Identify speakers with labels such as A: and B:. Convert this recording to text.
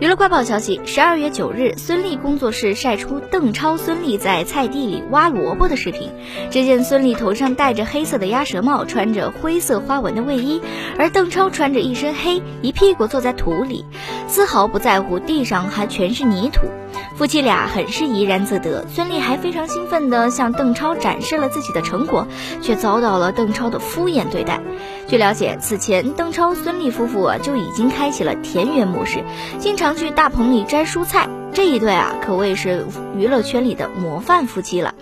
A: 娱乐快报消息：十二月九日，孙俪工作室晒出邓超、孙俪在菜地里挖萝卜的视频。只见孙俪头上戴着黑色的鸭舌帽，穿着灰色花纹的卫衣，而邓超穿着一身黑，一屁股坐在土里，丝毫不在乎地上还全是泥土。夫妻俩很是怡然自得，孙俪还非常兴奋地向邓超展示了自己的成果，却遭到了邓超的敷衍对待。据了解，此前邓超孙俪夫妇就已经开启了田园模式，经常去大棚里摘蔬菜，这一对啊可谓是娱乐圈里的模范夫妻了。